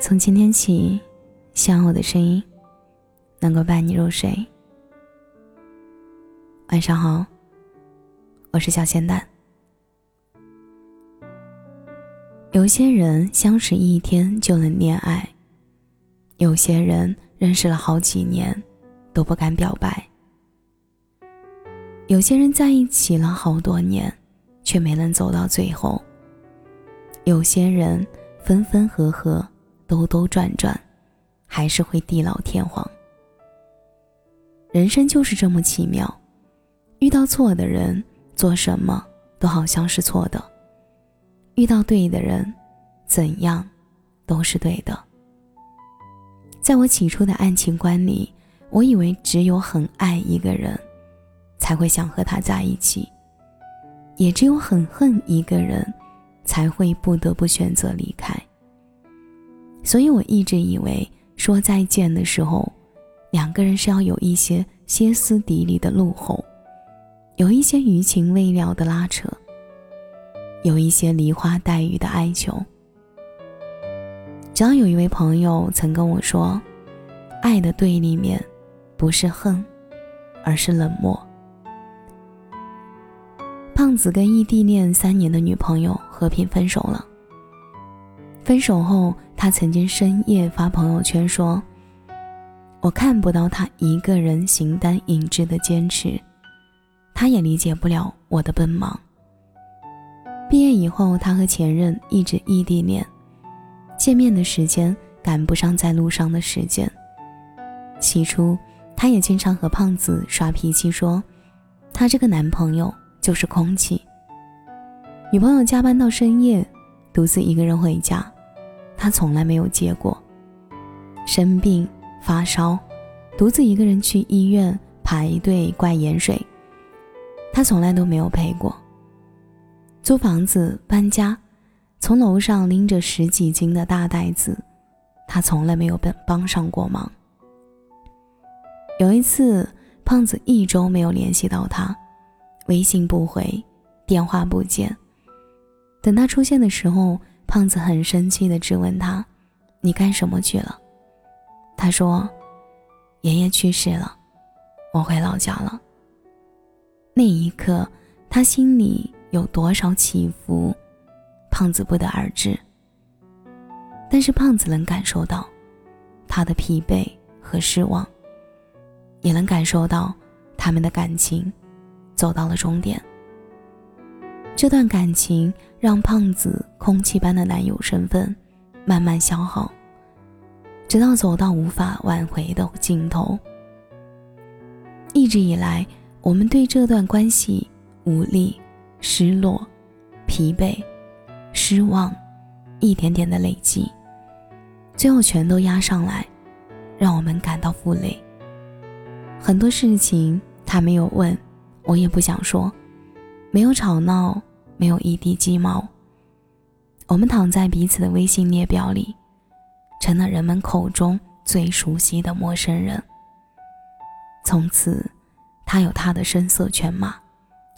从今天起，希望我的声音能够伴你入睡。晚上好，我是小仙蛋。有些人相识一天就能恋爱，有些人认识了好几年都不敢表白，有些人在一起了好多年却没能走到最后，有些人分分合合。兜兜转转，还是会地老天荒。人生就是这么奇妙，遇到错的人，做什么都好像是错的；遇到对的人，怎样都是对的。在我起初的爱情观里，我以为只有很爱一个人，才会想和他在一起；也只有很恨一个人，才会不得不选择离开。所以我一直以为说再见的时候，两个人是要有一些歇斯底里的怒吼，有一些余情未了的拉扯，有一些梨花带雨的哀求。直到有一位朋友曾跟我说：“爱的对立面，不是恨，而是冷漠。”胖子跟异地恋三年的女朋友和平分手了。分手后，他曾经深夜发朋友圈说：“我看不到他一个人形单影只的坚持，他也理解不了我的奔忙。”毕业以后，他和前任一直异地恋，见面的时间赶不上在路上的时间。起初，他也经常和胖子耍脾气，说：“他这个男朋友就是空气。”女朋友加班到深夜。独自一个人回家，他从来没有接过。生病发烧，独自一个人去医院排队挂盐水，他从来都没有陪过。租房子搬家，从楼上拎着十几斤的大袋子，他从来没有帮帮上过忙。有一次，胖子一周没有联系到他，微信不回，电话不接。等他出现的时候，胖子很生气的质问他：“你干什么去了？”他说：“爷爷去世了，我回老家了。”那一刻，他心里有多少起伏，胖子不得而知。但是胖子能感受到他的疲惫和失望，也能感受到他们的感情走到了终点。这段感情让胖子空气般的男友身份慢慢消耗，直到走到无法挽回的尽头。一直以来，我们对这段关系无力、失落、疲惫、失望，一点点的累积，最后全都压上来，让我们感到负累。很多事情他没有问，我也不想说，没有吵闹。没有一滴鸡毛。我们躺在彼此的微信列表里，成了人们口中最熟悉的陌生人。从此，他有他的声色犬马，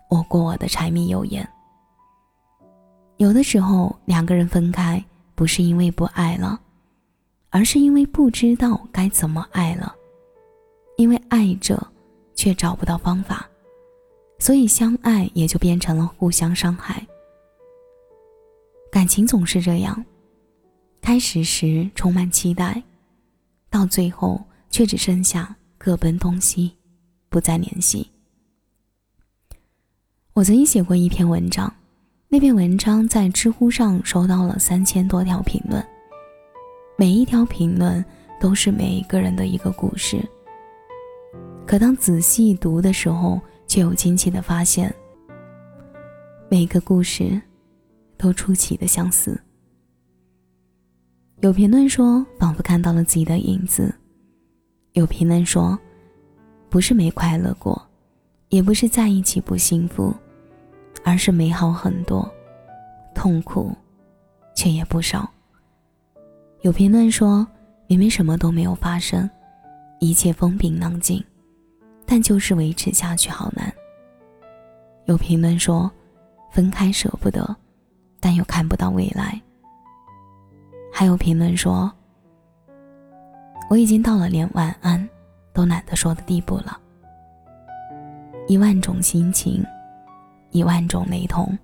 我过我的柴米油盐。有的时候，两个人分开，不是因为不爱了，而是因为不知道该怎么爱了，因为爱着，却找不到方法。所以，相爱也就变成了互相伤害。感情总是这样，开始时充满期待，到最后却只剩下各奔东西，不再联系。我曾经写过一篇文章，那篇文章在知乎上收到了三千多条评论，每一条评论都是每一个人的一个故事。可当仔细读的时候，却有惊奇的发现，每个故事都出奇的相似。有评论说，仿佛看到了自己的影子；有评论说，不是没快乐过，也不是在一起不幸福，而是美好很多，痛苦却也不少。有评论说，明明什么都没有发生，一切风平浪静。但就是维持下去好难。有评论说，分开舍不得，但又看不到未来。还有评论说，我已经到了连晚安都懒得说的地步了。一万种心情，一万种雷同。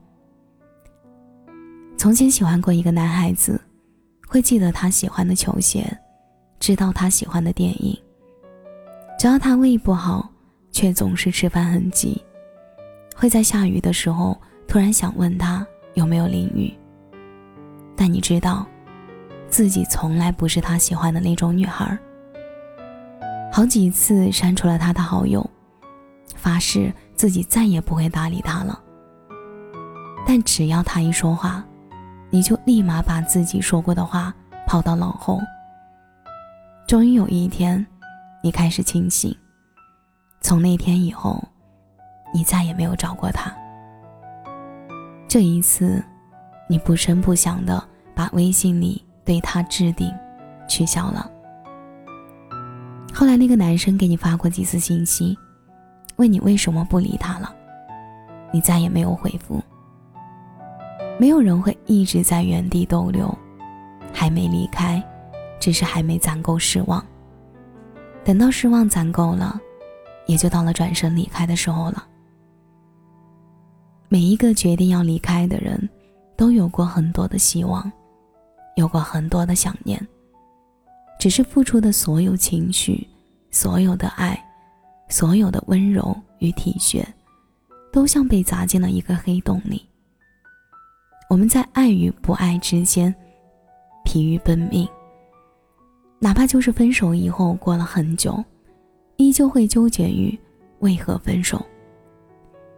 从前喜欢过一个男孩子，会记得他喜欢的球鞋，知道他喜欢的电影。只要他胃不好，却总是吃饭很急，会在下雨的时候突然想问他有没有淋雨。但你知道。自己从来不是他喜欢的那种女孩，好几次删除了他的好友，发誓自己再也不会搭理他了。但只要他一说话，你就立马把自己说过的话抛到脑后。终于有一天，你开始清醒，从那天以后，你再也没有找过他。这一次，你不声不响的把微信里。对他置顶，取消了。后来那个男生给你发过几次信息，问你为什么不理他了，你再也没有回复。没有人会一直在原地逗留，还没离开，只是还没攒够失望。等到失望攒够了，也就到了转身离开的时候了。每一个决定要离开的人，都有过很多的希望。有过很多的想念，只是付出的所有情绪、所有的爱、所有的温柔与体恤，都像被砸进了一个黑洞里。我们在爱与不爱之间疲于奔命，哪怕就是分手以后过了很久，依旧会纠结于为何分手，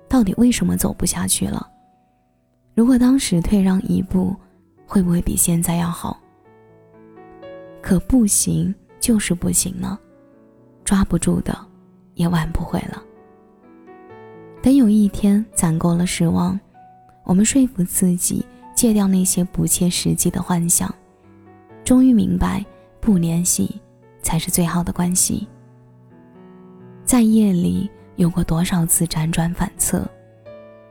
到底为什么走不下去了？如果当时退让一步。会不会比现在要好？可不行，就是不行了，抓不住的，也挽不回了。等有一天攒够了失望，我们说服自己戒掉那些不切实际的幻想，终于明白不联系才是最好的关系。在夜里有过多少次辗转反侧，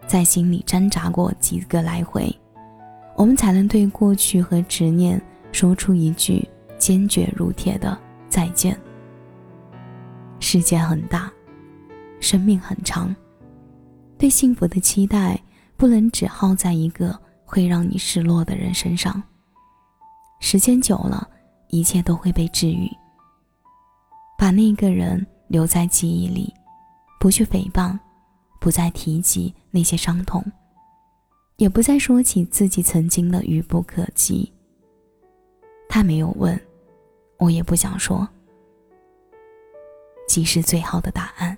在心里挣扎过几个来回。我们才能对过去和执念说出一句坚决如铁的再见。世界很大，生命很长，对幸福的期待不能只耗在一个会让你失落的人身上。时间久了，一切都会被治愈。把那个人留在记忆里，不去诽谤，不再提及那些伤痛。也不再说起自己曾经的愚不可及。他没有问，我也不想说。即是最好的答案。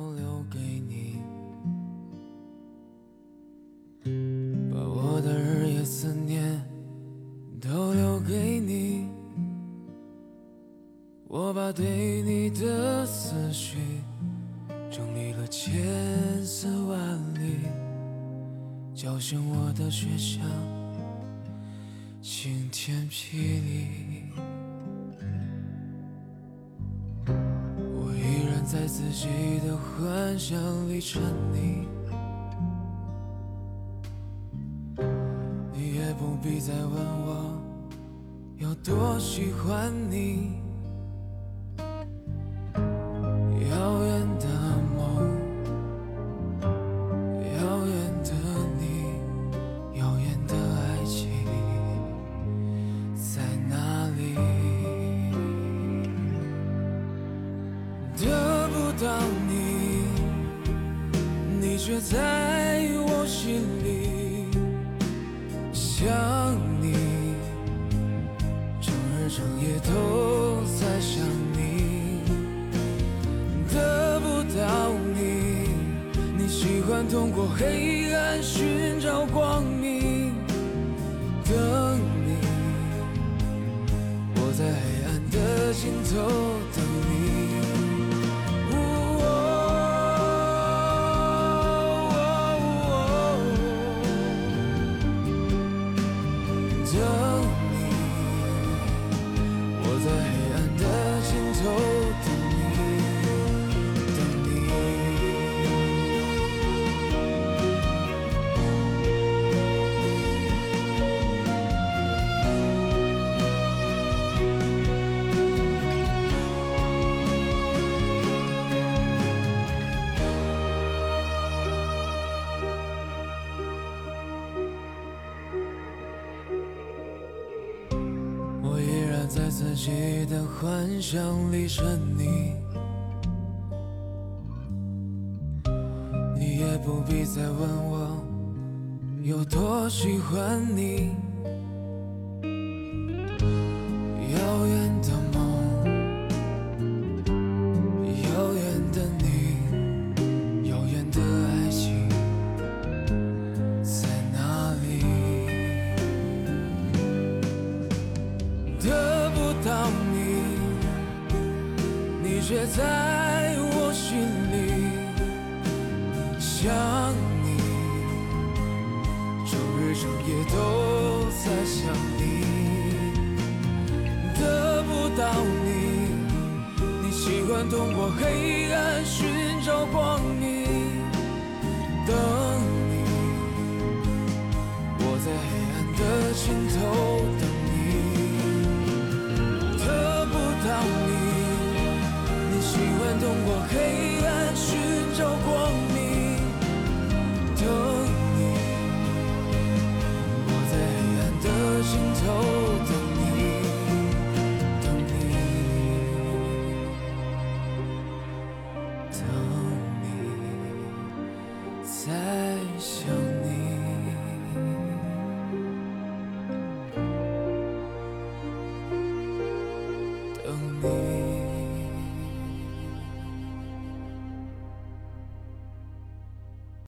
千丝万缕。叫醒我的学校，晴天霹雳。我依然在自己的幻想里沉溺，你也不必再问我有多喜欢你。心里想你，整日整夜都在想你，得不到你，你喜欢通过黑暗寻找光明，等你，我在黑暗。的尽头己的幻想里是你，你也不必再问我有多喜欢你。却在我心里想你，整日整夜都在想你。得不到你，你习惯通过黑通